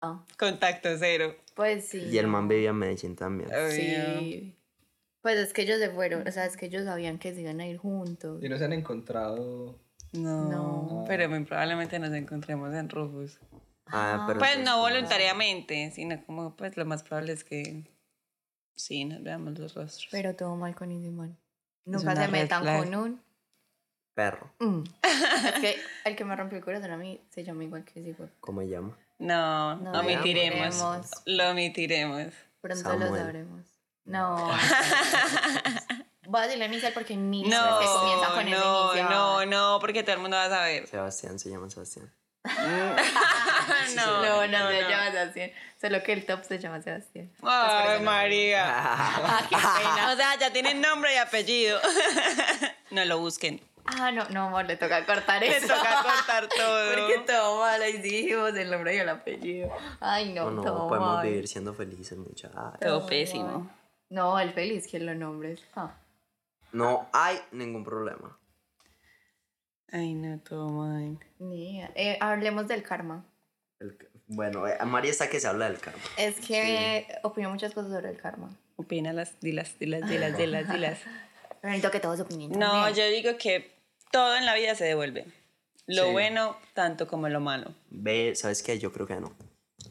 Ah, Contacto cero. pues sí. Y el man vivía en Medellín también. Sí. Pues es que ellos se fueron, o sea, es que ellos sabían que se iban a ir juntos. Y no se han encontrado. No, No. pero muy probablemente nos encontremos en Rufus. Ah, pero Pues no voluntariamente, sino como pues lo más probable es que sí, nos veamos los rostros. Pero todo mal con ese man. Nunca se metan flag. con un... Perro, Mm. es que el que me rompió el corazón a mí se llama igual que ese güey. ¿cómo se llama? No, No, omitiremos. omitiremos. Lo omitiremos. Pronto lo sabremos. No. Voy a decirle inicial porque ni No, que comienza con ese no, inicial. no, no, porque todo el mundo va a saber. Sebastián, se llama Sebastián. no, No, no, se llama Sebastián. Solo que el top se llama Sebastián. Ay, María. Ah, qué pena. O sea, ya tienen nombre y apellido. no lo busquen. Ah, no, no, amor, le toca cortar Le eso. toca cortar todo. Porque todo mal, ahí dijimos el nombre y el apellido. Ay, no, No, no, todo podemos mal. vivir siendo felices, muchachos. Todo pésimo. No, el feliz, ¿quién lo nombres? Ah. No hay ningún problema. Ay, no, todo mal. Ni idea. Eh, hablemos del karma. El bueno, eh, María está que se habla del karma. Es que opino muchas cosas sobre el karma. Opínalas, dilas, dilas, dilas, dilas, dilas. Pero necesito que todos opinen. No, yo digo que todo en la vida se devuelve. Lo Sí. bueno tanto como lo malo. Ve, ¿sabes qué? Yo creo que no.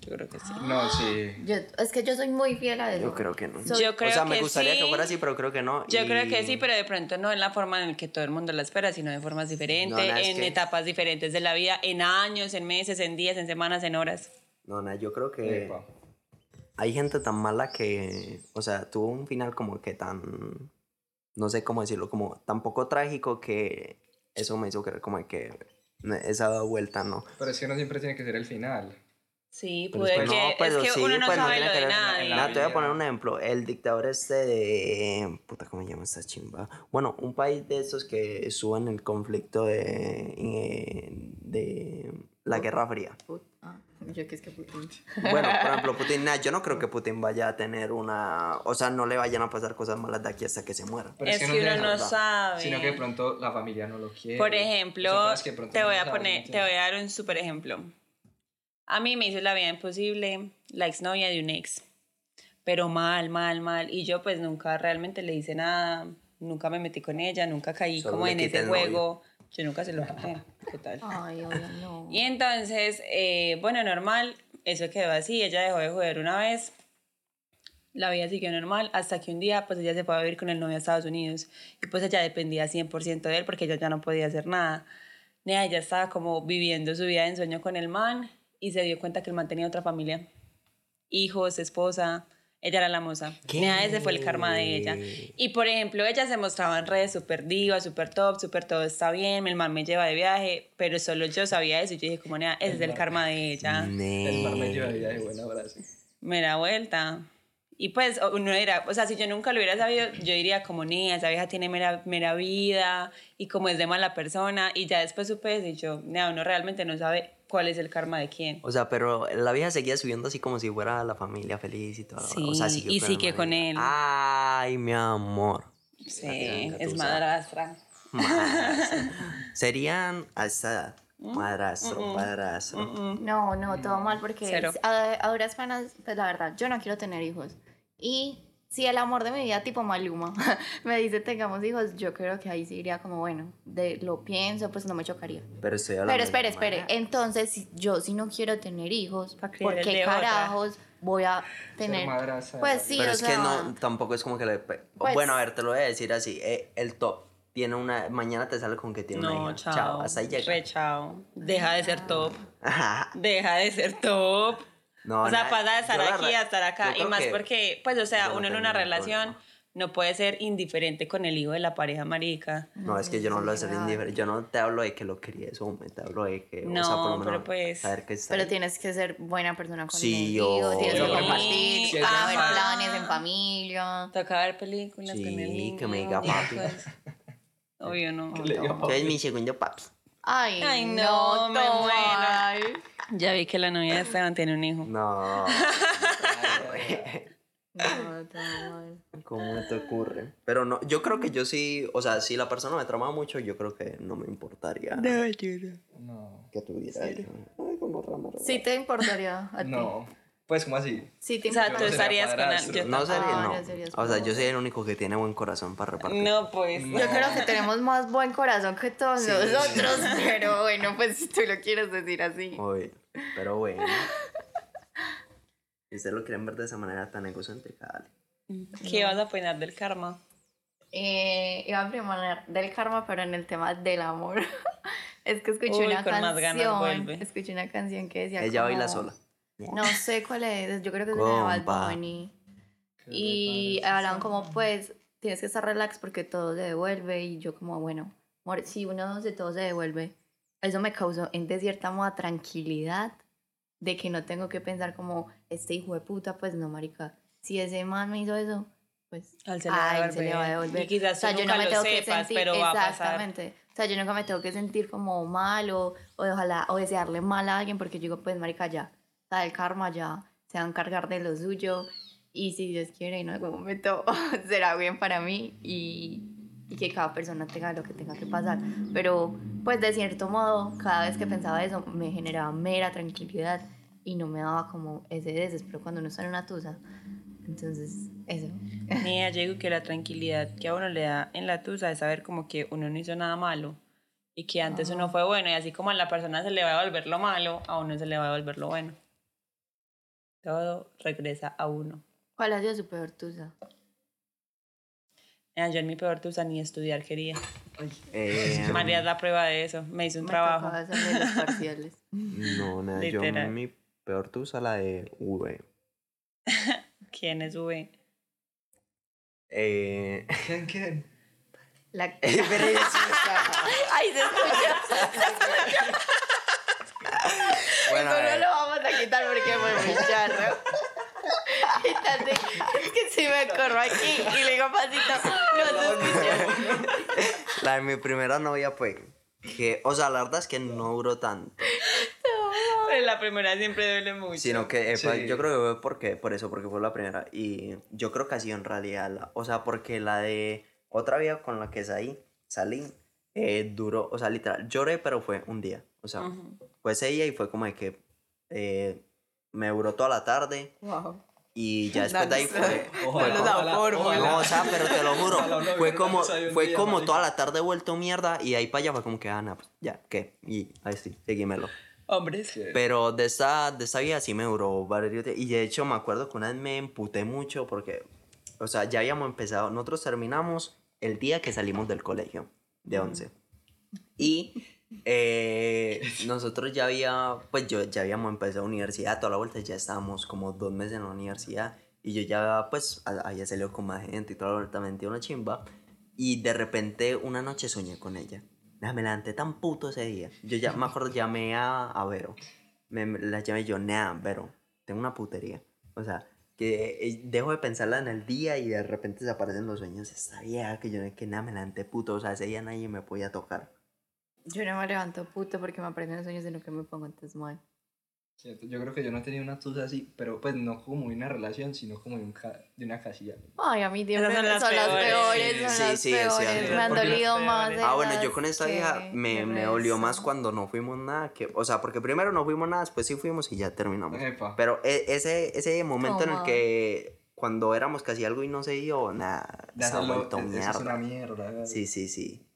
Yo creo que sí. No, sí. Yo- es que yo soy muy fiel a eso. Yo creo que no. Soy- Yo creo o sea, me que gustaría sí. que fuera así, pero creo que no. Yo y- creo que sí, pero de pronto no en la forma en la que todo el mundo la espera, sino de formas diferentes, No, es en que- etapas diferentes de la vida, en años, en meses, en días, en semanas, en horas. No, no, yo creo que Epa. hay gente tan mala que, o sea, tuvo un final como que tan, no sé cómo decirlo, como tan poco trágico que eso me hizo creer como que esa vuelta no. Pero es que no siempre tiene que ser el final. Sí, Pero puede es que no, pero es que sí, uno no pues no sabe tiene lo que de nadie. Nada, te voy a poner un ejemplo. El dictador este de... Puta, ¿cómo se llama esta chimba? Bueno, un país de estos que suben el conflicto de, eh, de la Guerra Fría. Ah, yo que es que Putin. Bueno, por ejemplo, Putin, nah, yo no creo que Putin vaya a tener una... O sea, no le vayan a pasar cosas malas de aquí hasta que se muera. Pero Es que uno se no sabe. Sino que de pronto la familia no lo quiere. Por ejemplo, que te no voy a saben, poner, te voy a dar un super ejemplo. A mí me hizo la vida imposible la exnovia de un ex. Pero mal, mal, mal. Y yo pues nunca realmente le hice nada, nunca me metí con ella, nunca caí Solo como en ese novio. juego. Yo nunca se lo quité. ¿Qué tal? Ay, obvio, no. Y entonces, eh, bueno, normal, eso quedó así, ella dejó de joder una vez, la vida siguió normal, hasta que un día, pues ella se fue a vivir con el novio a Estados Unidos, y pues ella dependía 100% de él, porque ella ya no podía hacer nada. Nea, ella estaba como viviendo su vida de ensueño con el man, y se dio cuenta que el man tenía otra familia, hijos, esposa, ella era la moza. Nea, ese fue el karma de ella. Y por ejemplo, ella se mostraba en redes súper diva, súper top, súper todo está bien, el man me lleva de viaje, pero solo yo sabía eso y yo dije como, nea, ese es el karma de ella. El mar me lleva de buen abrazo. Me da vuelta. Y pues uno era, o sea, si yo nunca lo hubiera sabido, yo diría como, nea, esa vieja tiene mera, mera vida y como es de mala persona. Y ya después supe eso y yo, nea, uno realmente no sabe cuál es el karma de quién. O sea, pero la vieja seguía subiendo así como si fuera la familia feliz y todo. Sí, o sea, siguió y el sigue con él. Ay, mi amor. Sí, es madrastra. Madrastra. Serían a esa edad. Madrastro, padrastro. No, no, todo mal porque Cero. a, a duras penas, pues la verdad, yo no quiero tener hijos. Y si el amor de mi vida, tipo Maluma, me dice tengamos hijos, yo creo que ahí sí iría como, bueno, de, lo pienso, pues no me chocaría. Pero estoy. Pero espere, espere. Entonces, si yo si no quiero tener hijos, ¿por qué de otra. carajos voy a tener? Pues sí, Pero o es que sea, no, tampoco es como que le. Pues- bueno, a ver, te lo voy a decir así. eh, el top tiene una. Mañana te sale con que tiene una No, hija. chao. Hasta ahí llega. Re chao. Deja de ser top. Deja de ser top. No, o sea, na- pasa de estar aquí a estar acá. Y más que porque, pues, o sea, no uno en una relación problema. no puede ser indiferente con el hijo de la pareja marica. No, es que yo no hablo de ser indiferente. Yo no te hablo de que lo críes, hombre. Te hablo de que. o sea, No, por lo menos pero pues- Saber que está. Pero ahí. tienes que ser buena persona con Sí, el hijo, tienes que compartir, Sí, ah, ver ajá. planes en familia. Toca ver películas Sí, con el niño. que me diga papi. pues, Obvio no. Le digo, Que es mi segundo papi. Ay, Ay, no, no, me muero. Ya vi que la novia de Esteban tiene un hijo. No. No. ¿Cómo te ocurre? Pero no, yo creo que yo sí, o sea, si la persona me trama mucho, yo creo que no me importaría No. que tuviera eso. Ay, como ramo. Sí te importaría a ti. No. Pues, como así? Sí te O sea, tú estarías con yo No sería, Ah, no. O sea, yo soy el único que tiene buen corazón para repartir. No, pues. No. Yo creo que tenemos más buen corazón que todos nosotros, pero bueno, pues si tú lo quieres decir así. Oye, pero bueno. Si ustedes lo quieren ver de esa manera tan egocéntrica, dale. ¿Qué vas a opinar del karma? Eh, iba a proponer del karma, pero en el tema del amor. es que escuché Uy, una con más ganas canción. vuelve. Escuché una canción que decía. Ella baila como- sola. No sé cuál es, yo creo que es de Bad. Bunny. Y hablaban como, pues, tienes que estar relax porque todo se devuelve. Y yo, como, bueno, amor, si uno de todo se devuelve, eso me causó en de cierta moda tranquilidad de que no tengo que pensar como, este hijo de puta, pues no, marica. Si ese man me hizo eso, pues A él se le va a él se le va a devolver. Y quizás o sea, tú yo nunca no me lo tengo que sepas, sentir, pero va a pasar. exactamente. O sea, yo nunca me tengo que sentir como mal o, o ojalá, o desearle mal a alguien porque yo digo, pues, marica, ya, sea, el karma ya se va a encargar de lo suyo y si Dios quiere en algún momento será bien para mí y, y que cada persona tenga lo que tenga que pasar. Pero, pues, de cierto modo, cada vez que pensaba eso me generaba mera tranquilidad y no me daba como ese desespero cuando uno está en una tusa. Entonces, eso. Mira, yo digo que la tranquilidad que a uno le da en la tusa es saber como que uno no hizo nada malo y que antes uno fue bueno y así como a la persona se le va a devolver lo malo, a uno se le va a devolver lo bueno. Todo regresa a uno. ¿Cuál ha sido su peor tusa? Mira, yo en mi peor tusa ni estudiar quería. Eh, María es la prueba de eso. Me hizo un Me trabajo. los parciales. no, nada, yo Literal. mi peor tusa la de V. ¿Quién es V? Eh, ¿Quién, quién? La... es preciosa. ¡Ay, se escucha! Bueno, Eso no ver, lo vamos a quitar porque fue muy charro. Entonces, es que si me corro aquí y le digo pasito, no escucha. la de mi primera novia, pues, que, o sea, la verdad es que no duró tanto. Pero la primera siempre duele mucho. Sino que, eh, Sí. yo creo que fue porque, por eso, porque fue la primera. Y yo creo que ha sido en realidad, la- o sea, porque la de otra vida con la que salí, salí, eh, duró, o sea, literal, lloré, pero fue un día. O sea, Ujú. fue ese día y fue como de que eh, me duró toda la tarde Wow. y ya después de ahí fue... Ojalá, ojalá, ojalá. No, o sea, pero te lo juro, fue como, fue día, como toda la tarde vuelto mierda y ahí para allá fue como que, ah, no, pues ya, ¿qué? Y ahí sí, seguímelo. Hombres. Sí. Pero de esta, de esta vida sí me duró varios días. Y de hecho me acuerdo que una vez me emputé mucho porque, o sea, ya habíamos empezado. Nosotros terminamos el día que salimos del colegio, de 11. Y eh, nosotros ya había, pues yo ya habíamos empezado universidad, toda la vuelta, ya estábamos como dos meses en la universidad. Y yo ya, pues, había salido con más gente y toda la vuelta me metí una chimba. Y de repente una noche soñé con ella. Me levanté tan puto ese día. Yo ya me acuerdo, llamé a, a Vero. Me, la llamé yo, nea, Vero, tengo una putería. O sea, que eh, dejo de pensarla en el día y de repente se aparecen los sueños. Esta vieja que yo que nada, me levanté puto. O sea, ese día nadie me podía tocar. Yo no me levanto puto porque me aprenden los sueños, sino que me pongo antes mal. Cierto, Yo creo que yo no he tenido una tusa así, pero pues no como de una relación, sino como de, un ca- de una casilla. Ay, a mí Esas son son las las peores. peores, son Sí, las sí, peores. cierto. Me han las dolido más. peores. Ah, bueno, yo las con esta vieja me, me dolió más cuando no fuimos nada. Que, o sea, porque primero no fuimos nada, después sí fuimos y ya terminamos. Epa. Pero e- ese, ese momento en el que cuando éramos casi algo y no se dio, nada, vuelto eso es una mierda. mierda. Sí, sí, sí.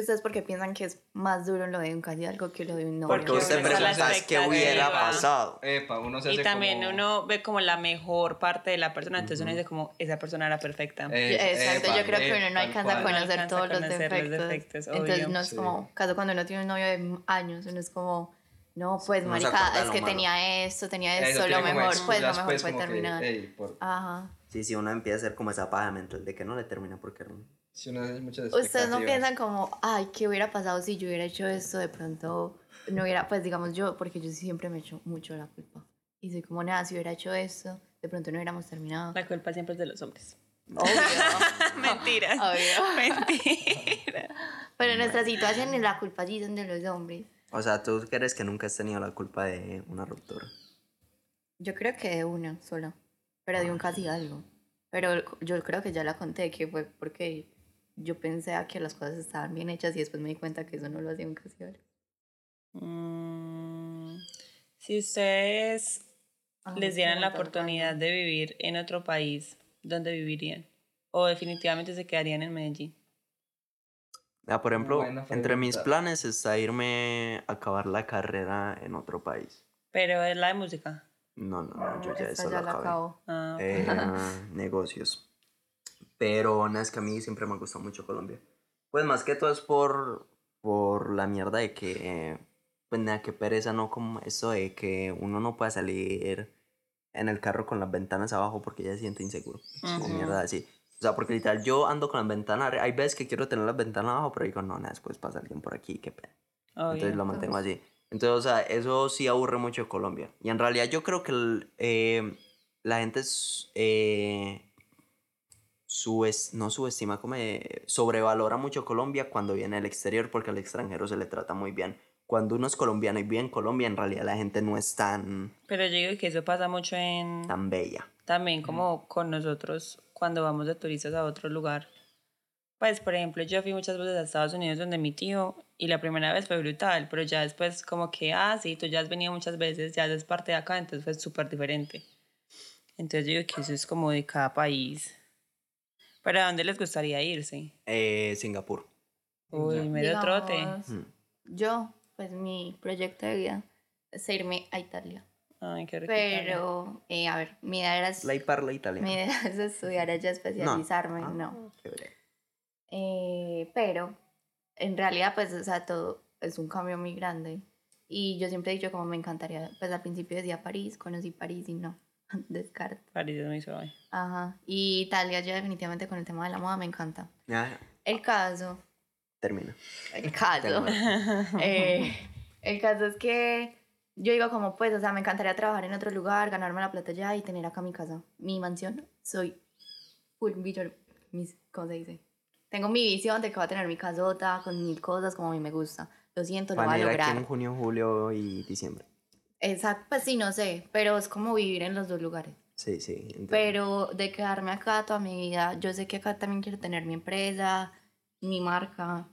Ustedes porque piensan que es más duro lo de un casi algo que lo de un novio. Porque usted uno a la preguntas qué hubiera pasado. Epa, uno se Y hace también como- uno ve como la mejor parte de la persona, entonces uno Ujú. dice como esa persona era perfecta. Eh, Exacto, epa, yo creo que epa, uno no alcanza a conocer conocer alcanza a todos los conocer los defectos. defectos, Entonces no es Sí. como, caso cuando uno tiene un novio de años, uno es como, no, pues Uno se marica, es que malo. tenía esto, tenía Eso esto, lo mejor, pues lo mejor pues, fue terminar. Ajá. Sí, sí, uno empieza a hacer como esa paja mental de que no le termina porque era un- si uno hace muchas Ustedes no piensan como, ay, ¿qué hubiera pasado si yo hubiera hecho esto? De pronto no hubiera, pues digamos yo, porque yo siempre me echo mucho la culpa. Y soy como, nada, si hubiera hecho esto, de pronto no hubiéramos terminado. La culpa siempre es de los hombres. Obvio. Mentira. Obvio. Mentira. Pero en nuestra situación la culpa sí son de los hombres. O sea, ¿tú crees que nunca has tenido la culpa de una ruptura? Yo creo que de una sola. pero de un casi algo. Pero yo creo que ya la conté, que fue porque yo pensé a que las cosas estaban bien hechas y después me di cuenta que eso no lo hacía un casi algo. Mm, si ustedes Ah, les dieran la oportunidad de vivir en otro país, ¿dónde vivirían? ¿O definitivamente se quedarían en Medellín? Ah, por ejemplo, entre mis planes está irme a acabar la carrera en otro país. Pero es la de música. No, no, no, yo ya Esta eso ya lo la acabé. acabo. Ah, Eh, negocios. Pero no es que a mí siempre me gusta mucho Colombia. Pues más que todo es por, por la mierda de que, eh, pues nada, que pereza, ¿no? Como eso de que uno no pueda salir en el carro con las ventanas abajo porque ya se siente inseguro. O Ujú. mierda así. O sea, porque literal yo ando con las ventanas, hay veces que quiero tener las ventanas abajo, pero digo, no, nada, después pasa alguien por aquí, qué pena. Entonces obvio. lo mantengo así. Entonces, o sea, eso sí aburre mucho Colombia. Y en realidad yo creo que el, eh, la gente es, eh, subes- no subestima, como eh, sobrevalora mucho Colombia cuando viene al exterior porque al extranjero se le trata muy bien. Cuando uno es colombiano y vive en Colombia, en realidad la gente no es tan, Pero yo digo que eso pasa mucho en... tan bella. También como con nosotros cuando vamos de turistas a otro lugar. Pues, por ejemplo, yo fui muchas veces a Estados Unidos donde mi tío y la primera vez fue brutal, pero ya después como que, ah, sí, tú ya has venido muchas veces, ya eres parte de acá, entonces fue súper diferente. Entonces yo digo que eso es como de cada país. ¿Pero a dónde les gustaría irse? Eh, Singapur. Uy, Ya. medio trote. Digamos, Mm. Yo, pues mi proyecto de vida es irme a Italia. Ay, qué rico. Pero, eh, a ver, mi idea era, La parla italiana. mi idea es estudiar allá, especializarme, Ah, no. chévere. Eh, pero, en realidad, pues, o sea, todo es un cambio muy grande. Y yo siempre he dicho como me encantaría, pues al principio decía París, conocí París y no, descarto. París es muy suave. Ajá. Y Italia ya definitivamente con el tema de la moda me encanta. Ya, El caso, termina. el caso, Termina. eh, el caso es que yo digo como pues, o sea, me encantaría trabajar en otro lugar, ganarme la plata allá y tener acá mi casa, mi mansión. Soy full vision, mis, ¿cómo se dice? Tengo mi visión de que voy a tener mi casota con mil cosas como a mí me gusta. Lo siento, lo voy a Van a ir aquí lograr. en junio, julio y diciembre. Exacto, pues sí, no sé, pero es como vivir en los dos lugares. Sí, sí. entiendo. Pero de quedarme acá toda mi vida, yo sé que acá también quiero tener mi empresa, mi marca,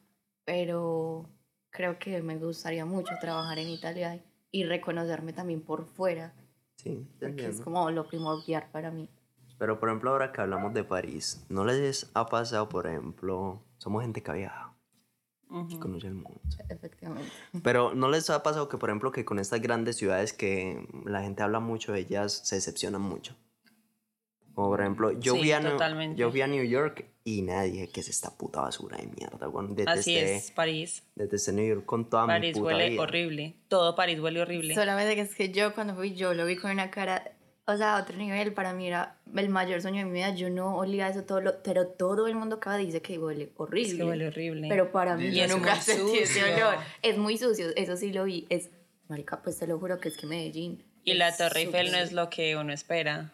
pero creo que me gustaría mucho trabajar en Italia y reconocerme también por fuera, Sí, porque es como lo primordial para mí. Pero por ejemplo, ahora que hablamos de París, ¿no les ha pasado, por ejemplo, somos gente que conoce el mundo? Efectivamente. Pero ¿no les ha pasado que, por ejemplo, que con estas grandes ciudades que la gente habla mucho de ellas, se decepcionan mucho? Como por ejemplo, yo, Sí, fui, a New, yo fui a New York y nadie, que es esta puta basura de mierda, weón. Así Detesté, es, París. detesté New York con toda mi París puta huele vida. horrible. Todo París huele horrible. Solamente que es que yo cuando fui, yo lo vi con una cara, o sea, a otro nivel, para mí era el mayor sueño de mi vida, yo no olía eso todo, lo, pero todo el mundo acá dice que huele horrible. Es que huele horrible. Pero para mí Y yo es nunca muy sentí ese sucio. olor. Es muy sucio, eso sí lo vi. Es, marica, pues te lo juro que es que Medellín. y la Torre Eiffel no es lo que uno espera.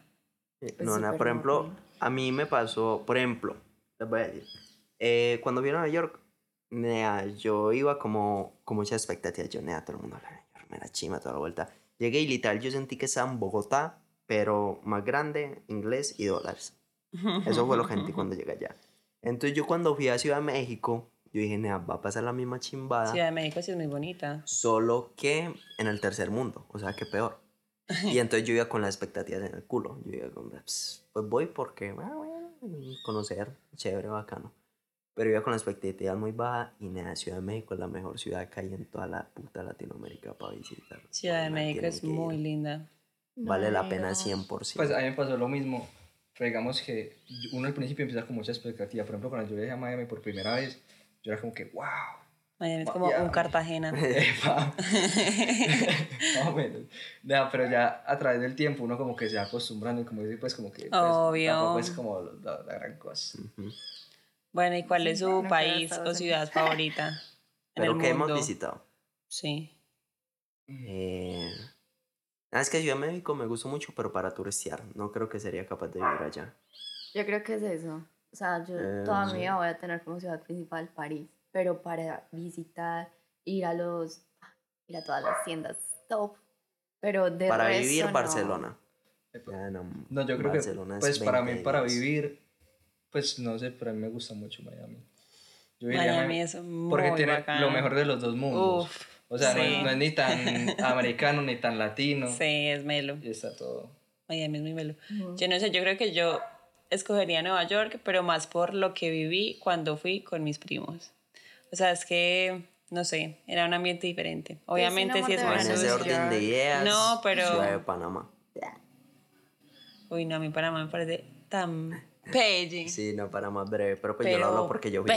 Eh, Es No, nada, por ejemplo, horrible. a mí me pasó, por ejemplo, les voy a decir, eh, cuando vine a Nueva York, nea, yo iba como con muchas expectativas, yo, nea, todo el mundo habla de Nueva York, me la chima toda la vuelta. Llegué y literal yo sentí que estaba en Bogotá, pero más grande, inglés y dólares. Eso fue lo sentí cuando llegué allá. Entonces yo cuando fui a Ciudad de México, yo dije, nea, va a pasar la misma chimbada, Ciudad de México sí es muy bonita. solo que en el tercer mundo, o sea, que peor. Y entonces yo iba con las expectativas en el culo. Yo iba con, "Ps, pues voy porque, ah, bueno, conocer, chévere, bacano. Pero iba con las expectativas muy bajas y nada, Ciudad de México es la mejor ciudad que hay en toda la puta Latinoamérica para visitar. Ciudad de Bueno, México es que ir. muy linda. Vale la pena no. 100%. Pues a mí me pasó lo mismo. Pero digamos que uno al principio empieza con mucha expectativa. Por ejemplo, cuando yo viajé a Miami por primera vez, yo era como que, wow. Miami es como un Cartagena. Epa. Más o menos. No, pero ya a través del tiempo uno como que se va acostumbrando y como dice, pues como que pues, Obvio. tampoco es como la, la gran cosa. Bueno, ¿y cuál es su no país o ciudad favorita en Pero el que hemos mundo? visitado. Sí. Eh, ah, es que Ciudad de México me gustó mucho, pero para turistear. No creo que sería capaz de vivir allá. Yo creo que es eso. O sea, yo Eh, toda sí. mi vida voy a tener como ciudad principal París, pero para visitar, ir a los, ir a todas las tiendas top, pero de para resto vivir no. Barcelona. No, No, yo creo Barcelona que, es pues para 20 mí, para vivir, pues no sé, pero a mí me gusta mucho Miami. Yo Miami es muy Porque tiene lo mejor de los dos mundos. Uf, o sea, no, sí. es- no es ni tan americano ni tan latino. Sí, es melo. Y está todo. Miami es muy melo. Yo no sé, yo creo que yo escogería Nueva York, pero más por lo que viví cuando fui con mis primos. O sea, es que, no sé, era un ambiente diferente. Obviamente amor sí es muy En verano. ese orden de ideas. No, pero- Ciudad de Panamá. Uy, no, a mí Panamá me parece tan pelle. Sí, no, para más breve. Pero pues yo lo hablo porque yo fui.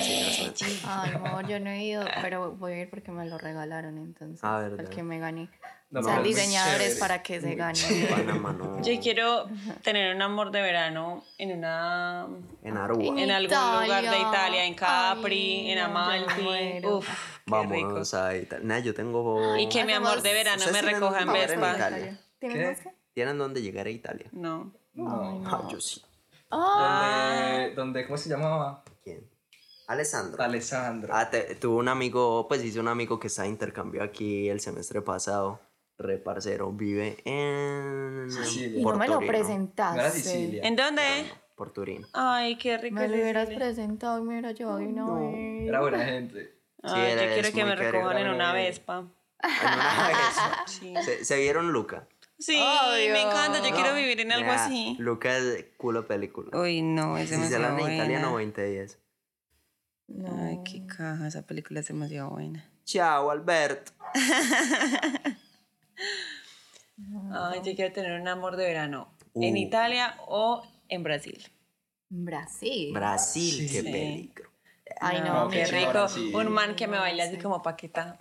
Ay, no, yo no he ido, pero voy a ir porque me lo regalaron entonces. Ah, ¿verdad? El que me gané. No, es muy diseñadores para que se gane. Panamá no. Yo quiero tener un amor de verano en una En Aruba. en algún lugar de Italia. En Capri, Ay, en Amalfi. Uf. Vamos a Italia. Nah, yo tengo. Y que mi amor de verano ¿Ustedes me recoja en Vespa. ¿Tienen dónde llegar a Italia? No. No. Ah, yo sí. Ah, Donde, donde, ¿cómo se llamaba? ¿Quién? Alessandro. Alessandro. Ah, te- tuve un amigo, pues hice un amigo que está de intercambio aquí el semestre pasado. Re parcero, vive en. Sicilia. y no me lo. No presentaste. Sicilia. ¿En dónde? Por Turín. Ay, qué rico. Me lo hubieras Sicilia. presentado y me hubiera llevado una vez. Era buena gente. Ay, era- yo quiero que me recojan en una Vespa. En una vez. Sí. ¿Se, se vieron Luca? Sí, Obvio. me encanta. Yo quiero vivir en algo así. Luca es culo película. Uy, no, es si se demasiado habla en italiano, buena. 2010. No. Ay, qué caja. Esa película es demasiado buena. Chao, Albert. Ay, yo quiero tener un amor de verano. Uh. En Italia o en Brasil. Brasil. Brasil, qué Sí. peligro. Ay, no, No, qué rico. sí. Un man que me baila así como paqueta.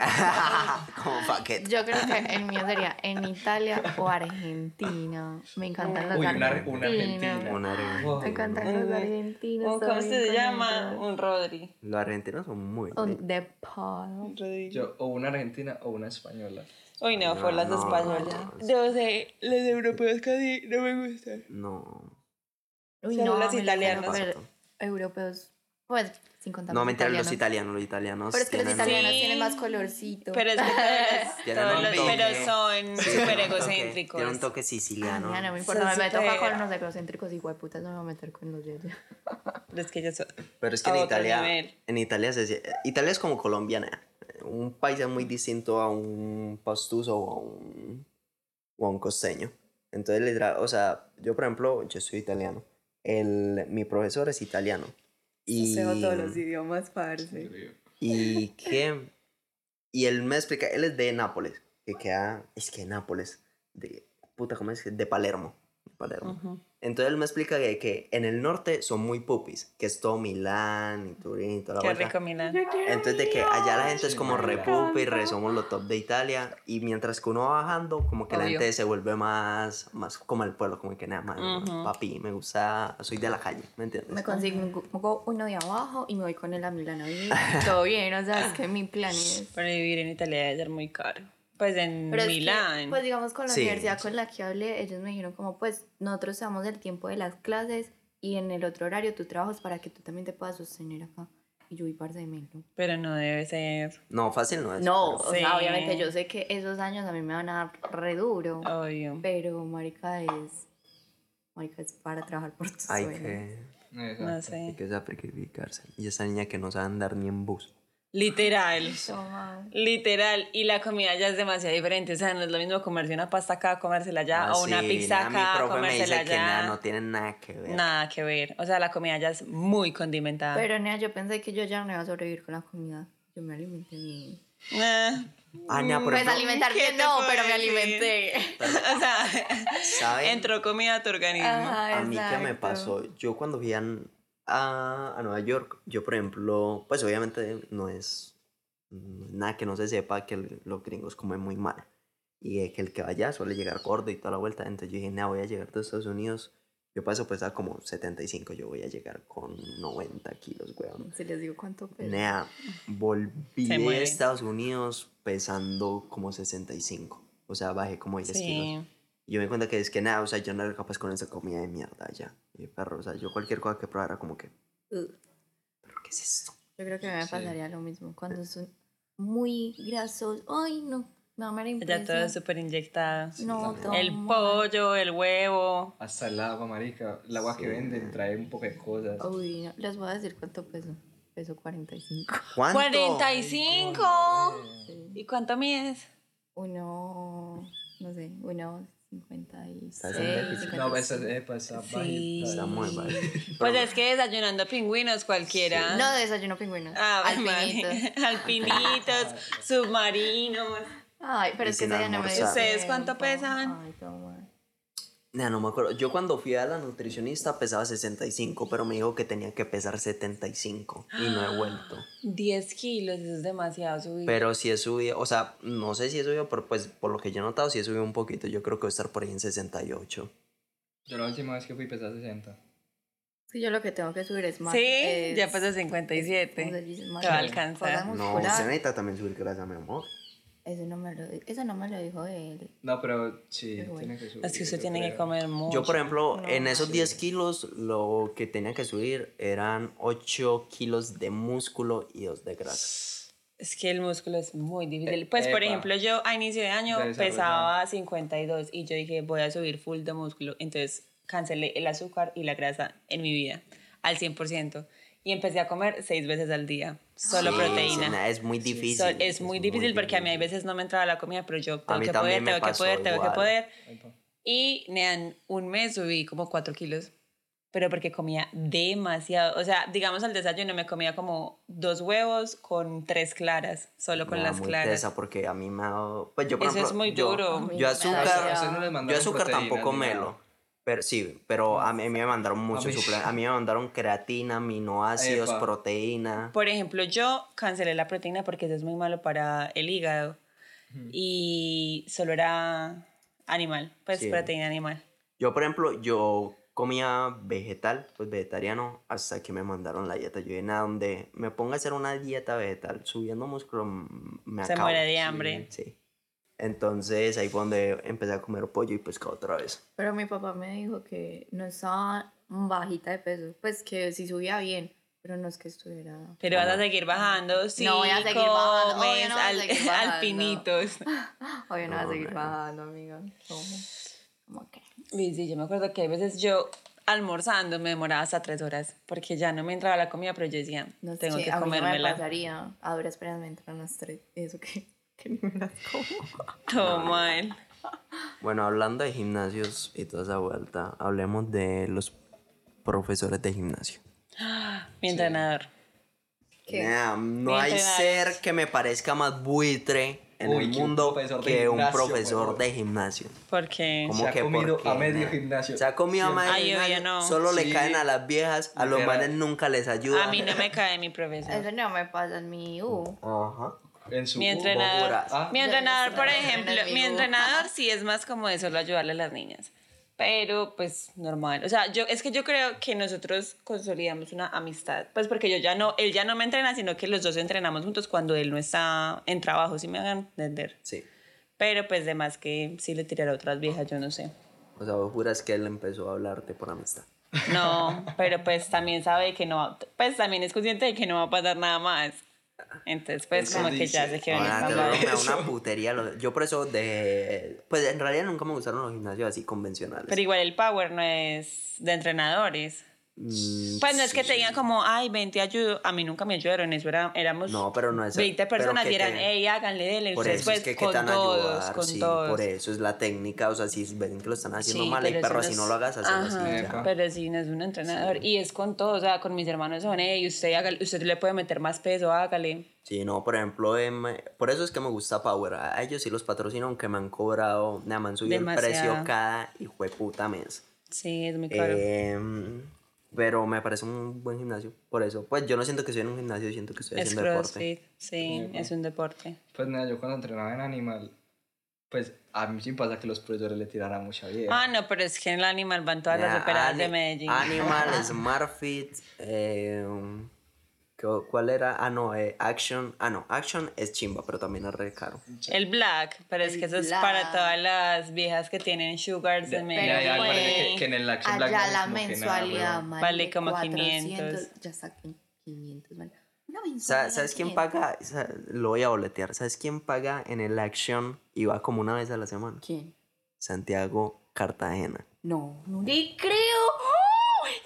Como paquete. Yo creo que el mío sería en Italia o Argentina. Me encantan los Uy, una, argentinos. una argentina. Una argentina. Wow. Me encantan los argentinos. ¿Cómo se llama? Un Rodri. Los argentinos son muy Un de palo. Yo, o una argentina o una española. Uy, no, No, por las no, españolas. no. No sé, los europeos casi no me gustan. No. Uy, Solo no, los italianos. Europeos. Pues, sin contar No, mentira, los italianos. italianos, los italianos. Pero es que los tienen- italianos Sí. tienen más colorcito. Pero es que todos, Tienen todos un los- toque. pero son Sí, súper tienen un toque- egocéntricos. Tiene un toque Ay, siciliano. mira, no me importa, Son me toca súper- con los egocéntricos y hueputas, no me voy a meter con los de allá. Los que ya son. Pero es que a en otro Italia, nivel. en Italia se Italia es como colombiana. Un país es muy distinto a un pastuso o a un, o a un costeño. Entonces, literal, o sea, yo por ejemplo, yo soy italiano. El, mi profesor es italiano. Y, idiomas, parce. y que y él me explica, él es de Nápoles, que queda, es que Nápoles, de puta, ¿cómo es? De Palermo. de Palermo. Ujú. Entonces él me explica que, que en el norte son muy pupis, que es todo Milán y Turín y toda la Qué vuelta. rico, Milán. Entonces de que allá la gente es como re pupi, re somos los top de Italia y mientras que uno va bajando como que la Obvio. gente se vuelve más, más como el pueblo, como que nada más, Ujú. papi, me gusta, soy de la calle, ¿me entiendes? Me consigo uno de abajo y me voy con él a Milán a vivir. Todo bien, o sea, es que mi plan es... Pero vivir en Italia debe ser muy caro. Pues en Pero es que, Milán. pues digamos con la Sí, universidad sí. con la que hablé, ellos me dijeron como pues nosotros damos el tiempo de las clases y en el otro horario tú trabajas para que tú también te puedas sostener acá. Y yo vi parce de melo. Pero no debe ser. No, fácil no es. No, pero- o sea, Sí. obviamente yo sé que esos años a mí me van a dar re duro, Obvio. pero marica es... Marica es para trabajar por tus Hay sueños. que, No Exacto. hay sé. que sacrificarse. Y esa niña que no sabe andar ni en bus. Literal. Literal. Y la comida ya es demasiado diferente. O sea, no es lo mismo comerse una pasta acá, comérsela allá. Ah, o una sí, pizza acá, mi profe me dice comérsela que nada, allá. no tiene nada que ver. Nada que ver. O sea, la comida ya es muy condimentada. Pero Nea, yo pensé que yo ya no iba a sobrevivir con la comida. Yo me alimenté bien. Ah, Ah, nea, por Pues ejemplo, alimentar ¿qué bien te no, pero me alimenté. o sea, ¿saben? entró comida a tu organismo. Ajá, A mí qué me pasó, yo cuando fui a, a, a Nueva York, yo por ejemplo, pues obviamente no es no es nada que no se sepa que el- los gringos comen muy mal. Y que el que vaya suele llegar gordo y toda la vuelta. Entonces yo dije, nada, voy a llegar de Estados Unidos. Yo paso pues a como 75, yo voy a llegar con 90 kilos, weón. Si les digo cuánto peso. Volví de. Estados Unidos pesando como 65. O sea, bajé como 10 kilos. Sí. Y yo me di cuenta que es que nada, o sea, yo no era capaz con esa comida de mierda ya. Y perro, o sea, yo cualquier cosa que probara como que. ¿pero qué es esto? Yo creo que me Sí. pasaría lo mismo. Cuando son muy grasos. Ay, no. No, me Ya todo súper inyectado. No, todo El mal. pollo, el huevo. Hasta el agua, marica. El agua que venden trae un poco de cosas. Uy, no, les voy a decir cuánto peso. Peso 45. ¿Cuánto? 45. ¿Y cuánto mides? Uno, no sé, uno 56. Estás en déficit. No, esa epa, esa Sí. Está muy mal. Pues es que desayunando pingüinos cualquiera. No, desayuno pingüinos. Ah, alpinitos. vale. Alpinitos, submarinos. Ay, pero Y es que ese día no me. ¿Ustedes cuánto pesan? Ay, Nah, no me acuerdo. Yo cuando fui a la nutricionista pesaba 65, pero me dijo que tenía que pesar 75 y no he vuelto. 10 kilos, eso es demasiado subir. Pero si he subido, o sea, no sé si he subido, pero pues por lo que yo he notado, si he subido un poquito. Yo creo que voy a estar por ahí en 68. Yo la última vez que fui pesaba 60. Sí, yo lo que tengo que subir es más. sí, es- ya pasó ¿cómo se 57. dice? Más Te va a alcanzar. No, usted necesita también subir grasa, mi amor. Eso no me lo, eso no me lo dijo él. No, pero sí, Pero bueno. tiene que subir. Es que usted yo tiene que creo. comer mucho. Yo, por ejemplo, en esos 10 kilos, lo que tenía que subir eran 8 kilos de músculo y 2 de grasa. Es que el músculo es muy difícil. Pues, por Epa. ejemplo, yo a inicio de año De pesaba 52 y yo dije, voy a subir full de músculo. Entonces, cancelé el azúcar y la grasa en mi vida al 100%. Y empecé a comer seis veces al día, solo Sí, proteína. es muy difícil. So- es muy difícil porque a mí hay veces no me entraba la comida, pero yo tengo que poder, tengo que poder, tengo que poder. Y en un mes subí como 4 kilos. Pero porque comía demasiado. O sea, digamos al desayuno me comía como dos huevos con tres claras, solo con las muy claras. tesa porque a mí me ha dado... Pues yo, por Eso es ejemplo, muy yo- duro. Yo azúcar, no les yo azúcar tampoco ni me nada. lo... Pero sí, pero a mí, a mí me mandaron muchos suplementos. A mí me mandaron creatina, aminoácidos, Epa. proteína. Por ejemplo, yo cancelé la proteína porque eso es muy malo para el hígado. Y solo era animal, pues Sí. proteína animal. Yo, por ejemplo, yo comía vegetal, pues vegetariano, hasta que me mandaron la dieta. Yo en a donde me ponga a hacer una dieta vegetal, subiendo músculo, mm, me Se acabo. muere de hambre. Sí. Entonces ahí fue donde empecé a comer pollo y pescado otra vez. Pero mi papá me dijo que no estaba bajita de peso. Pues que sí subía bien, pero no es que estuviera. Pero vas a seguir bajando si No voy a seguir bajando, obvio no voy a al- seguir bajando. alpinitos. Oye, no va a No, seguir no. bajando, amiga. ¿Cómo? ¿Cómo que? Sí, sí, yo me acuerdo que a veces yo almorzando me demoraba hasta tres horas porque ya no me entraba la comida, pero yo decía, No tengo que a mí no me comérmela. pasaría. A duras penas me entran las tres. Eso que, que ni me las como. Todo mal. Bueno, hablando de gimnasios y toda esa vuelta, hablemos de los profesores de gimnasio. Mi entrenador. ¿Qué? Nah, no Mi hay entrenador. ser que me parezca más buitre en Uy, el que un mundo profesor de que un gimnasio, profesor por de gimnasio. Porque ¿Cómo Se ha que comido por qué? a medio Nah. gimnasio. Se ha comido a medio Ay, gimnasio. no. Solo le caen a las viejas, a los Literal. manes nunca les ayuda. a mí no me cae mi profesor. Eso no me pasa en mi U. Ajá. En su Mi entrenador. Ah. mi entrenador, por ejemplo, mi entrenador sí es más como de solo ayudarle a las niñas. Pero, pues, normal. O sea, yo, es que yo creo que nosotros consolidamos una amistad. Pues porque yo ya no, él ya no me entrena, sino que los dos entrenamos juntos cuando él no está en trabajo, si me hagan entender. Sí. Pero, pues, de más que sí le tirará a otras viejas, yo no sé. O sea, vos juras que él empezó a hablarte por amistad. No, pero pues también sabe que no, pues también es consciente de que no va a pasar nada más. Entonces, pues Eso como que ya dice. se quedó en Ahora, esa te vaina. digo, me da una putería. Yo por eso de... Pues en realidad nunca me gustaron los gimnasios así convencionales. Pero igual el power no es de entrenadores. Mm, Pues no es que sí. te digan como, ay, ven, te ayudo. A mí nunca me ayudaron, eso era, éramos No, pero no es... 20 pero personas que y eran, te- hey, háganle, denle. Por Ustedes eso pues es que con tan todos, ayudar, con sí, todos. por eso es la técnica, o sea, si ven que lo están haciendo Sí, mal, pero eso perros, no si es- no lo hagas, así. Ajá. Pero sí, no es un entrenador. Y es con todo, o sea, con mis hermanos son, hey, usted, hágale- usted le puede meter más peso, hágale. Sí, no, por ejemplo, em, por eso es que me gusta Power. A ellos sí los patrocino, aunque me han cobrado, nada, me han subido el Demasiado. precio cada hijo de puta mes. Sí, es muy caro. Em, pero me parece un buen gimnasio, por eso. Pues yo no siento que estoy en un gimnasio, siento que estoy es haciendo deporte. CrossFit, sí, es un deporte. Pues nada, yo cuando entrenaba en Animal, pues a mí sí pasa que los profesores le tiraran mucha vida. Ah, no, pero es que en el Animal van todas las Ya, operadas de Medellín. Animal, SmartFit, em, ¿cu- ¿cuál era? Ah, no, eh, Action. Ah, no, Action es chimba, pero también es re caro. El black, pero es El que eso es black. para todas las viejas que tienen sugars en Ya, ya, que, que en el Action Black Allá vale la nada, mensualidad, man, Vale de como 400, 500. Ya está en 500, man. Una mensualidad ¿Sabes quién 500. paga? Lo voy a boletear. ¿Sabes quién paga en el Action y va como una vez a la semana? ¿Quién? Santiago Cartagena. No, no le creo.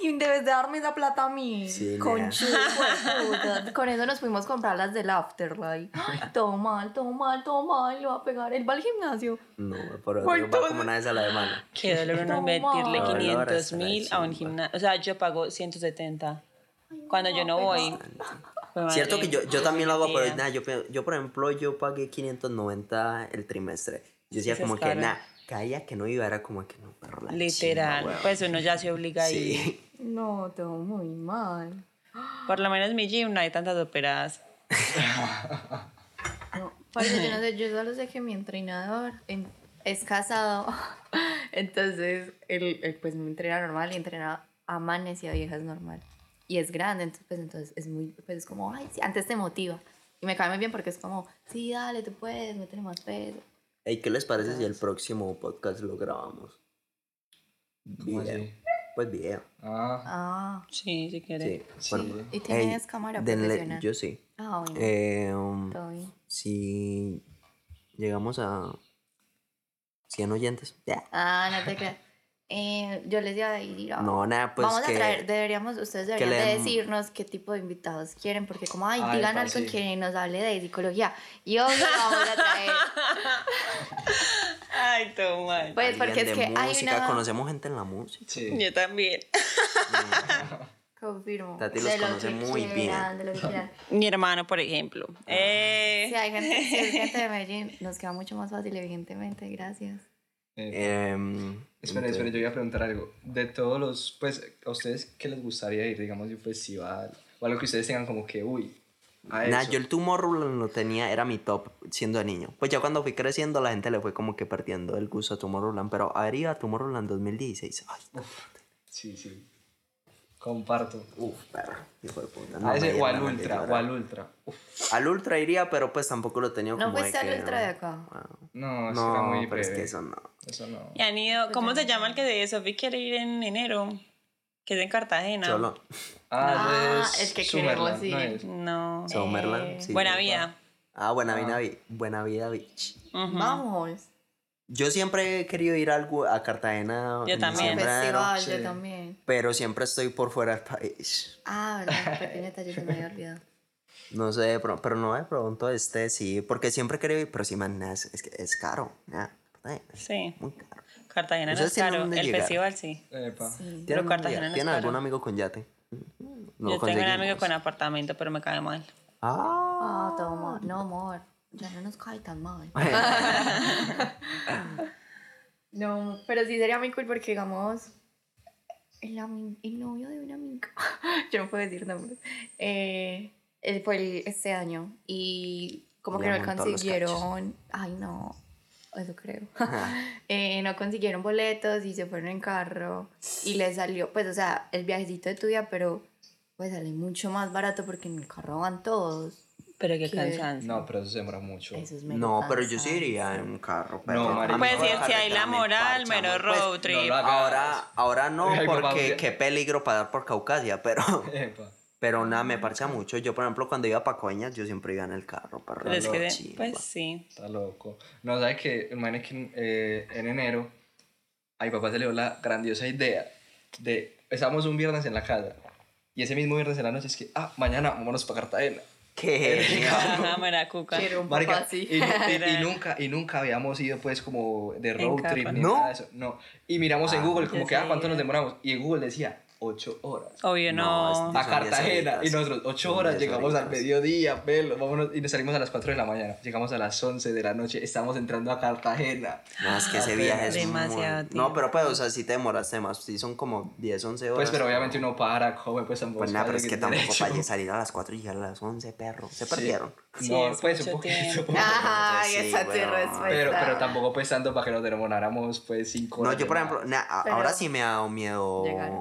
Y debes de darme esa plata a mí. Sí, Conchudo, hijueputa. Con eso nos fuimos a comprar las del Afterlife. Ay, Todo mal, todo mal, todo mal. Le va a pegar. Él va al gimnasio. No, pero Pues va como una vez a la semana. Qué dolor uno No, invertirle ma. Dolor 500 hasta la mil a un gimnasio. O sea, yo pago 170. Cuando yo no voy. Pues, Cierto madre, que yo, yo también lo hago, pero nada, yo, yo por ejemplo, yo pagué 590 el trimestre. Yo decía Eso como que, nada, caía que no iba, era como que no, pero la Literal. weón. pues uno ya se obliga a ir. Sí. No, todo muy mal. Por lo menos mi gym no hay tantas operadas. No, parce, yo no sé, yo solo sé que mi entrenador en- es casado. Entonces, él, él, pues me entrena normal y entrena a manes y a viejas normal. Y es grande, entonces, pues, entonces es muy, pues es como, ay, sí, antes te motiva. Y me cae muy bien porque es como, sí, dale, tú puedes, métele más peso. Ey, ¿qué les parece si el próximo podcast lo grabamos? ¿Cómo Video. así? Pues video. Ah, Ah, Sí, si quieres. Sí. Sí. bueno. y tienes Ey, cámara denle- profesional. Yo sí. Ah, bueno, Eh, um, todo bien. si llegamos a 100 oyentes, ya. Ah, no te creas. Eh, yo les iba a decir, ah, No, nada, pues Vamos que... a traer, deberíamos, ustedes deberían le de decirnos qué tipo de invitados quieren, porque como, ay, Ay, digan algo sí. que nos hable de psicología. Y hoy lo vamos a traer. Ay, todo mal. Pues porque es que hay una... conocemos gente en la música. sí. Yo también. Confirmo. Tati los de conoce muy bien. De. Mi hermano, por ejemplo. Eh, Si hay gente, si es gente de Medellín, nos queda mucho más fácil, evidentemente. Gracias. Eh, Em, Espera, entonces- espera, yo iba a preguntar algo. De todos los, pues, ¿a ustedes qué les gustaría ir, digamos, de un festival? O algo que ustedes tengan como que, uy, Nah, yo el Tomorrowland lo tenía, era mi top siendo niño. Pues ya cuando fui creciendo la gente le fue como que perdiendo el gusto a Tomorrowland. Pero haber ido a Tomorrowland 2016. Ay, Sí, sí. Comparto. uff, perro. hijo de puta. a No, ese me o al ultra, o al ultra. Uf, Al ultra iría, pero pues tampoco lo he tenido ¿No como de fuiste al que- ultra de acá? Wow. no, eso No, era muy pero es que eso no. Eso no. y han ido, ¿cómo se llama el que de Sofi quiere ir en enero? Que es en Cartagena. Solo. Ah, Ah, es el que Summerland, queremos ¿no ir. No. Summerland. Eh, sí. Buena vida. Ah, Buena Vida, Bi- Buena Vida Beach. Ujú. Vamos. Yo siempre he querido ir a, algo- a Cartagena. Yo también. Festival, sí. yo también. Pero siempre estoy por fuera del país. Ah, verdad, pequeña yo se me había olvidado. No sé, pero, pero no me pregunto este sí, porque siempre he querido ir, pero sí, man, es, es, que es caro. ya, Sí. muy caro. Cartagena no es ¿Ustedes tienen caro. El llegar? festival sí. Epa. Sí. ¿Tienen, Pero algún- Cartagena no es ¿tienen caro. algún amigo con yate? No Yo tengo un amigo con apartamento, pero me cae mal. Ah, Ah, toma. No, amor. Ya no nos cae tan mal. no, pero sí sería muy cool porque, digamos, el, el novio de una amiga, yo no puedo decir nombres, eh, él fue el- este año y como que no consiguieron, ay no, eso creo, Eh, no consiguieron boletos y se fueron en carro y le salió, pues, o sea, el viajecito de tu día, pero pues sale mucho más barato porque en el carro van todos. Pero qué ¿Qué? cansancio. No, pero eso se demora mucho. Eso es no, pero yo sí iría en un carro. No, Pero marica. a mí Pues si, si hay la moral, mero. Pues, road trip. lo hagas. Ahora, ahora no, porque qué peligro pasar por Caucasia, pero, pero nada, me parcha mucho. Yo, por ejemplo, cuando iba para Coñas, yo siempre iba en el carro. Para Pero es que, pues sí. Está loco. No, ¿sabes que Imagínate que eh, en enero a mi papá se le dio la grandiosa idea de... Estábamos un viernes en la casa y ese mismo viernes en la noche es que, ah, mañana vámonos para Cartagena. Qué genial. Maracuca. Quiero un Marica, papá así. y, y- y nunca, y nunca habíamos ido pues como de road trip ni ¿No? nada de eso. No. Y miramos en Ah, Google yo como que, ah. ¿cuánto nos demoramos? Y en Google decía, ocho horas. Obvio No, no. A Cartagena. Y nosotros, ocho Son horas, diez llegamos al mediodía, pelo, vámonos. Y nos salimos a las 4 de la mañana. Llegamos a las 11 de la noche, estamos entrando a Cartagena. No, es que ese Apenas. viaje es Demasiado muy... No, pero pues, o sea, si te demoraste más. Si son como 10, 11 horas. Pues, pero obviamente uno para, come, pues tampoco. Pues nada, pero es que tampoco para salir a las 4 y llegar a las 11, perro. Se Sí. perdieron. Sí, No, es pues un poquito. tiempo. Ay, Sí, esa respuesta. Pero, pero tampoco pues tanto para que nos demoráramos pues 5 No, horas. yo de por ejemplo, na- ahora sí me ha dado miedo, Llegar.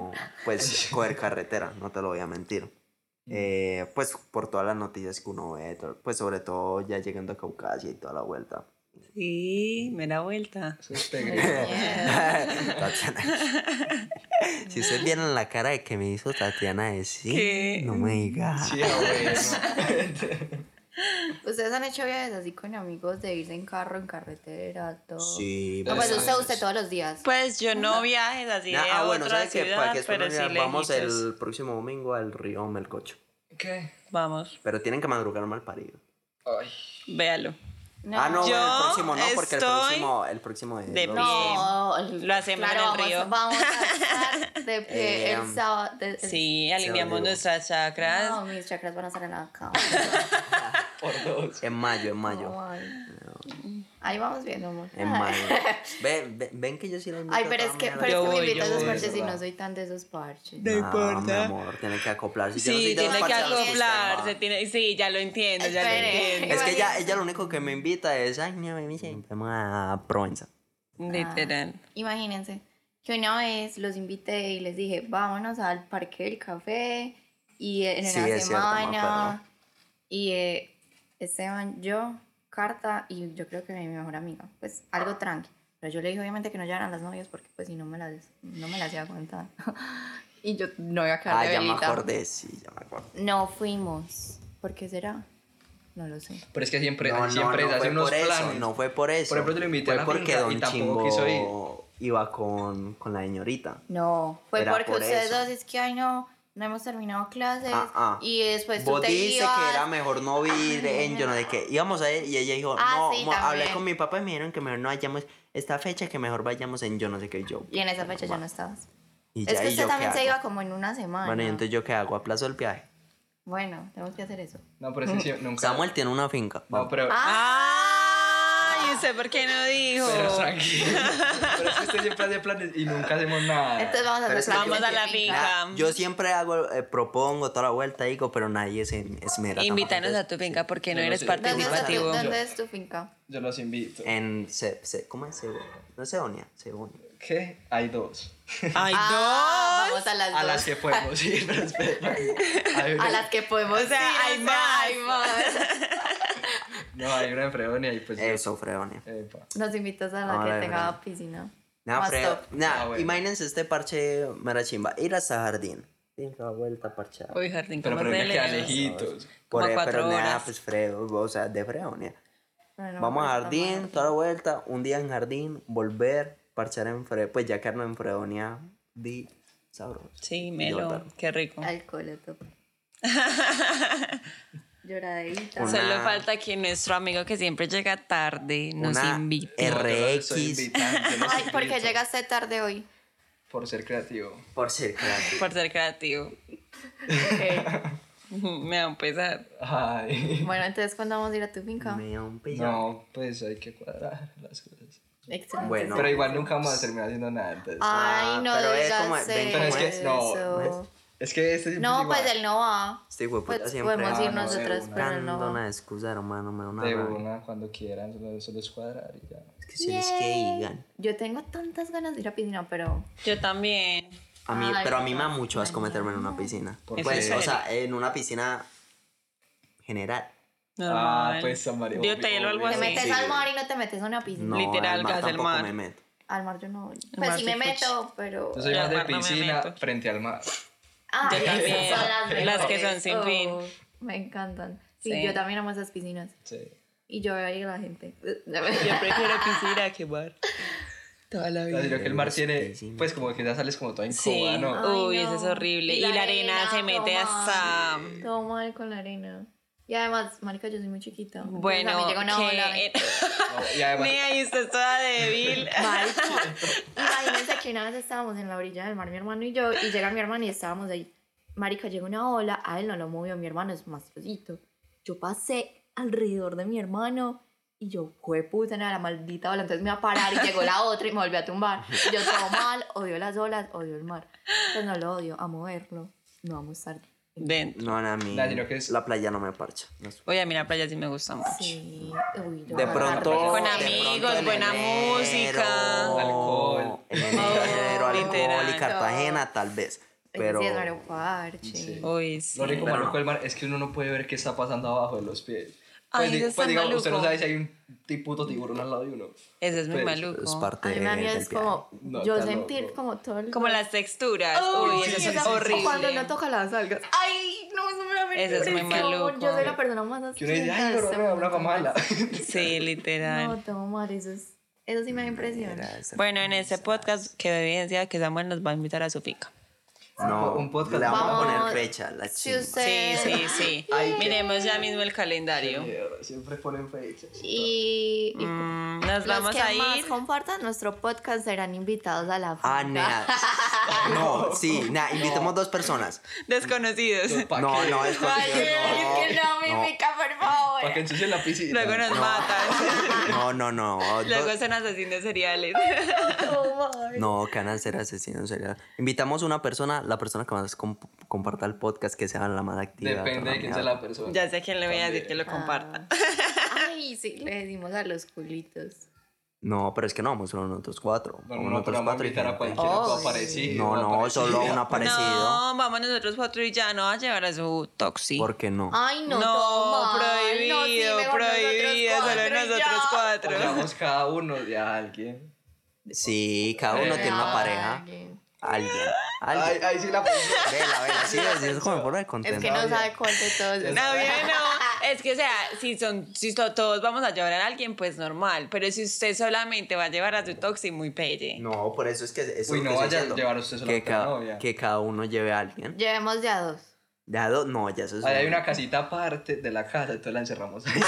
pues, coger carretera, no te lo voy a mentir. Eh, pues por todas las noticias que uno ve, pues sobre todo ya llegando a Caucasia y toda la vuelta. Sí, me da vuelta. Eso es si ustedes vieran la cara de que me hizo Tatiana de sí, ¿Qué? no me diga. Sí, bueno. ¿Ustedes han hecho viajes así con amigos de irse en carro, en carretera, todo? Sí, No, pues usted, usted todos los días. Pues yo no viajes así de ah, bueno, otra ¿sabes qué? ciudad, Para que pero sí vamos lejitos. el próximo domingo al río Melcocho. ¿Qué? Vamos, Pero tienen que madrugar mal parido. Ay. véalo. No. ah, no, Yo bueno, el próximo no, porque el próximo, el próximo es de pie. No, el- Lo hacemos en el vamos, río. Vamos a estar de pie Eh, el sábado. de- el- Sí, alineamos nuestras chakras. No, mis chakras van a estar en la cama. Por dos. En mayo, en mayo. No, ay. Ahí vamos viendo, amor. En mayo. Ven, ven, ven que yo sí la invito Ay, a pero es que, pero es que me voy, invito a esos parches y no soy tan de esos parches. No importa. mi amor, tiene que acoplarse. No soy Sí, de los tiene que acoplarse, tiene, sí, ya lo entiendo, ya lo Espere. entiendo. Es que ella, ella lo único que me invita es, ay, no, me dice, vamos a Provenza. Literal. Imagínense que una vez los invité y les dije, vámonos al Parque del Café y en Sí, una es cierto, me semana. acuerdo. y eh, Esteban, yo, Carta y yo creo que mi mejor amiga. Pues algo tranqui. Pero yo le dije obviamente que no llevaran las novias porque pues si no me las, no me las iba a contar. y yo no iba a quedar Ah, de ya me velita. acordé, sí, ya me acuerdo. No fuimos. ¿Por qué será? No lo sé. Pero es que siempre, No, no, siempre no fue hacen unos por eso, planes. no fue por eso. Por ejemplo, yo lo invité fue a la porque finca Don y tampoco Chimbo quiso ir. iba con, con la señorita. No, fue Era porque por ustedes eso. dos es que, ay no, no hemos terminado clases Ah, ah. y después tú Vos te dices ibas. que era mejor no ir en yo no sé qué. Íbamos a ir y ella dijo, Ah, no, sí, mo- hablé con mi papá y me dijeron que mejor no vayamos esta fecha, que mejor vayamos en yo no sé qué yo. Y en esa fecha ya no estabas. Y es ya, que ¿y usted también se iba como en una semana. Bueno, y entonces yo qué hago, aplazo el viaje. Bueno, tenemos que hacer eso. No, pero es que sí, nunca. Samuel tiene una finca. No, pero. ¡Ah! ¿Y usted por qué no dijo? Pero tranquilo. pero es que usted siempre hace planes y nunca hacemos nada. Entonces vamos a hacer Vamos la finca. finca. Yo siempre hago, eh, propongo toda la vuelta, digo, pero nadie se esmera. Invítanos a tu finca porque no no eres sé. ¿Dónde, es tu, participativo. ¿Dónde es tu finca? Yo los invito. En, se, se- ¿cómo es? Sebo- No es Seonia, Seonia. ¿Qué? Hay dos. ¡Ay, Ah, dos! Vamos a las A dos. las que podemos ir, pero espera. Hay una- A las que podemos O sea, ir, hay más. hay más. No, hay una en Fredonia y pues. Eso, Freonia. Epa. Nos invitas a la Ah, que de tenga verdad. piscina. Nah, Más Fre- top. nah, Ah, bueno. imagínense este parche mera chimba. Ir hasta jardín. Dar vuelta parchada. Uy, jardín Pero como pero queda lejitos. Por como ahí, cuatro pero nada, horas. pues Fredo, o sea, de Freonia. Pero no Vamos a jardín, toda la vuelta, un día en jardín, volver, parchar en Fre, pues ya quedarnos en Fredonia, di sabroso. Sí, melo, qué rico. Alcohol, a tope. Lloradita. Una- Solo falta que nuestro amigo que siempre llega tarde nos Una invite. RX Ay, ¿por qué llegaste tarde hoy? Por ser creativo. por ser creativo. Por ser creativo. Me da un pesar. Ay. Bueno, entonces, ¿cuándo vamos a ir a tu finca? Me da un pillo. No, pues hay que cuadrar las cosas. Excelente. Bueno. Pero igual nunca vamos a terminar haciendo nada. Entonces. Ay, no pero es como- ven es que- no, es que este No, pues él no va. Este hijo de puta Pues siempre podemos ir no, de nosotras, una. pero él no va. una excusa, hermano, me da una De rabia. una, cuando quieran, solo, solo es cuadrar y ya. Es que si les que digan. Yo tengo tantas ganas de ir a piscina, pero... Yo también. A mí, Ay, pero a mí me da mucho asco meterme en una piscina. ¿Por Pues, o sea, en una piscina general. Normal. Ah, pues, San Mario, De hotel o algo obvio. Te así. metes sí. al mar y no te metes a una piscina. No, Literal, al mar me meto. Al mar yo no Pues sí me meto, pero... Yo soy más de mar no me piscina frente al mar. Ay, Yo también. son las, Las que son sin fin. Oh, Me encantan. Sí, Sí. yo también amo esas piscinas. Sí. Y yo veo ahí a la gente. Yo prefiero piscina que mar. Toda la Así lo que el mar tiene, pues como que ya sales como toda Sí. incómoda, ¿no? Ay, Uy, no. eso es horrible. Y la arena se mete todo hasta... Todo mal con la arena. Y además, marica, yo soy muy chiquita. Entonces, Bueno, a mí llega una ola No, y además, Mira, y usted es toda débil. Marica, imagínense que una vez estábamos en la orilla del mar, mi hermano y yo, y llega mi hermano y estábamos ahí. Marica, llega una ola, a él no lo movió, mi hermano es más trocito. Yo pasé alrededor de mi hermano y yo, fue puta, la maldita ola. Entonces me iba a parar y llegó la otra y me volvió a tumbar. Y yo todo mal, odio las olas, odio el mar. Pues no lo odio, amo verlo. No vamos a estar. Dentro. No, a mí que es- la playa no me parcha. No Oye, a mí la playa sí me gusta mucho. Sí, uy, yo De pronto. Con amigos, pronto en buena enero, música. Alcohol. En enero, alcohol literal. y Cartagena, tal vez. Pero... Sí, es mero parche. Sí. Uy, sí. lo único Pero malo no. con el mar es que uno no puede ver qué está pasando abajo de los pies. Ay, Pues, di- eso es pues digamos, usted no maluco. sabe si hay un puto tiburón al lado de uno. Eso es muy Pues, maluco. Es parte A mí me da miedo, del es como No, yo sentir loco. como todo el... Como las texturas. Uy, Uy, sí, eso es esa- horrible. Cuando no toca las algas. Ay, no, eso me da Eso es muy maluco. Yo soy la persona más Que uno dice, asquienta ay, pero una mundo. mamala. Sí, literal. No, todo mal, eso es... Eso sí me da impresión. Era ese- Bueno, en este podcast quedó evidencia que Samuel nos va a invitar a su finca. No, Un podcast. Le vamos, a poner fecha. La Si chimba. Sí, sí, sí. Ay, qué- Miremos ya mismo el calendario. Siempre ponen fechas. Y... y Mm, nos los vamos que a más compartan nuestro podcast serán invitados a la Ah, finca. nea. No, sí, nea, invitemos dos personas. Desconocidos. ¿Pa' No, qué? no, es Ay, contigo, es que no, no. Mímica, por favor. Para que ensucien la piscina. Luego nos matan. No, no, no. Luego son asesinos seriales. No, que van a ser asesinos serial. Invitamos una persona, la persona que más comp- comparta el podcast, que sea la más activa. Depende de quién sea la persona. Ya sé a quién le voy a decir que lo comparta. Ay, sí, le decimos a los culitos. No, pero es que no, vamos solo nosotros cuatro. No, Vamos no, nosotros vamos cuatro invitar a cualquiera Oh. No, no, solo a un aparecido. No, vamos nosotros cuatro y ya no va a llevar a su toxi. ¿Por qué no? Ay, no, No, todo mal. prohibido, No, sí, mejor prohibido, nosotros solo nosotros ya. cuatro. Pongamos cada uno de a alguien. Sí, cada uno tiene una pareja. Alguien. Ay, sí la. Vela, vela, sí, es, es como por el Es que no sabe cuál de todos. es. No, bien, no. Es que, o sea, si, son, si to- todos vamos a llevar a alguien, pues normal. Pero si usted solamente va a llevar a su toxi, muy pelle. No, por eso es que. Eso Uy, es no que vaya a llevar usted que, solamente a la cada, novia. que cada uno lleve a alguien. Llevemos ya dos. Ya dos, no, ya eso es. Ahí hay un- una casita aparte de la casa, entonces la encerramos ahí.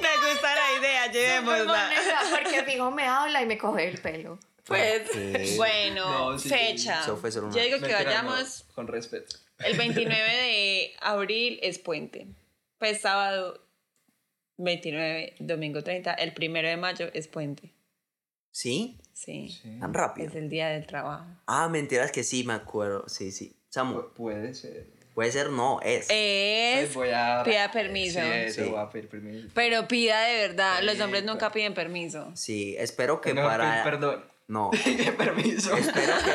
Me gusta la idea, llevémosla. Porque fijo me habla y me coge el pelo. Pues, Sí. bueno, No, sí, fecha. una- Yo digo que Mentira, vayamos. no, con respeto. El 29 de abril es puente. Pues sábado 29, domingo 30. El primero de mayo es puente. ¿Sí? Sí. Tan rápido. Es el día del trabajo. Ah, mentiras que sí, me acuerdo. Sí, sí. Samu, Pu- Puede ser. puede ser, no, es. Es. Pues voy a... pida permiso. Sí, eso, Sí. voy a pedir permiso. Pero pida de verdad. Los Sí, hombres nunca piden permiso. Sí, espero que No, para. Perdón. No. permiso. espero que.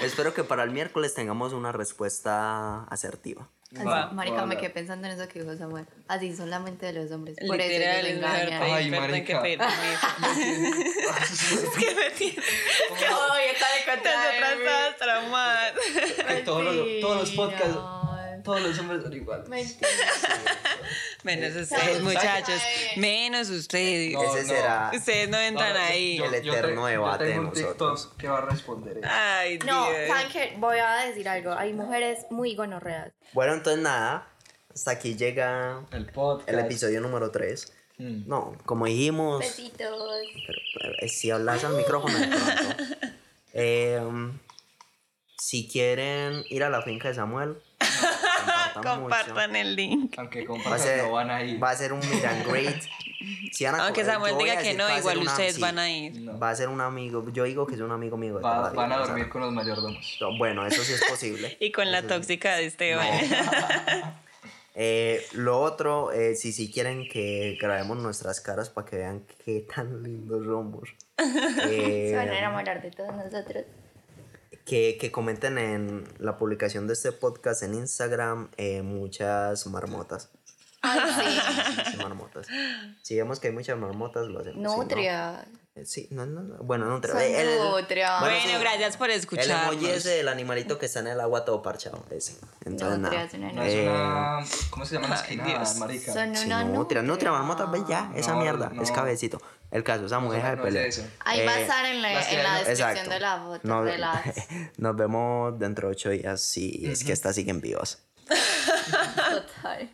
espero que para el miércoles tengamos una respuesta asertiva. Así, marica, va, me quedé pensando en eso que dijo Samuel. Así solamente de los hombres. Por Literal, eso engañan. Ay, que marica. pedir permiso. es que me tiene. Ay, está de Nosotras todas traumadas. Ay, todos, los, todos los podcasts. Todos los hombres son iguales. Mentira. Menos Eh, ustedes, muchachos. Menos ustedes. No, Ese no. será. Ustedes no entran No, no, ahí. yo- El yo eterno te- debate Yo tengo de un TikTok nosotros. que va a responder. eso. Ay, No, Dios. ¿saben qué? Voy a decir algo. Hay mujeres muy gonorreas. Bueno, entonces nada. Hasta aquí llega El podcast. el episodio número 3. Mm. No, como dijimos. Besitos. Pero, eh, si hablas al micrófono. Eh, si quieren ir a la finca de Samuel, compartan, Compartan el link. Aunque mucho. Va a, compartan, ser, no van a ir. va a ser un meet and greet. Si van a Aunque Samuel diga que no, igual una- ustedes van a ir. No. Va a ser un amigo. Yo digo que es un amigo mío. Va- van a dormir con los mayordomos. no, Bueno, eso sí es posible. Y con la tóxica de Esteban. Eh, lo otro, eh, si si quieren que grabemos nuestras caras para que vean qué tan lindos somos. eh, Se van a enamorar de todos nosotros. Que, que comenten en la publicación de este podcast en Instagram eh, muchas marmotas. Ay, sí. Marmotas. Si vemos que hay muchas marmotas, lo hacemos. Si no, Nutria. eh, sí, no, no, no. Bueno, nutria. Son el- nutria. Bueno, Bueno, sí. gracias por El escucharnos. emoji es el animalito que está en el agua todo parchado. Ese. Entonces, Nutria, nada. son una No es Eh, una. ¿Cómo se llaman las Dios. marica? Son Sí, una nutria, nutria, marmota, ve ya, esa No, mierda, es cabecito. El caso, esa mujer no es pelear. eso. Ahí va a Eh, estar en la, en la hay- descripción Exacto. de la foto. Nos, de las... nos vemos dentro de ocho días si es que estas siguen vivas. Total.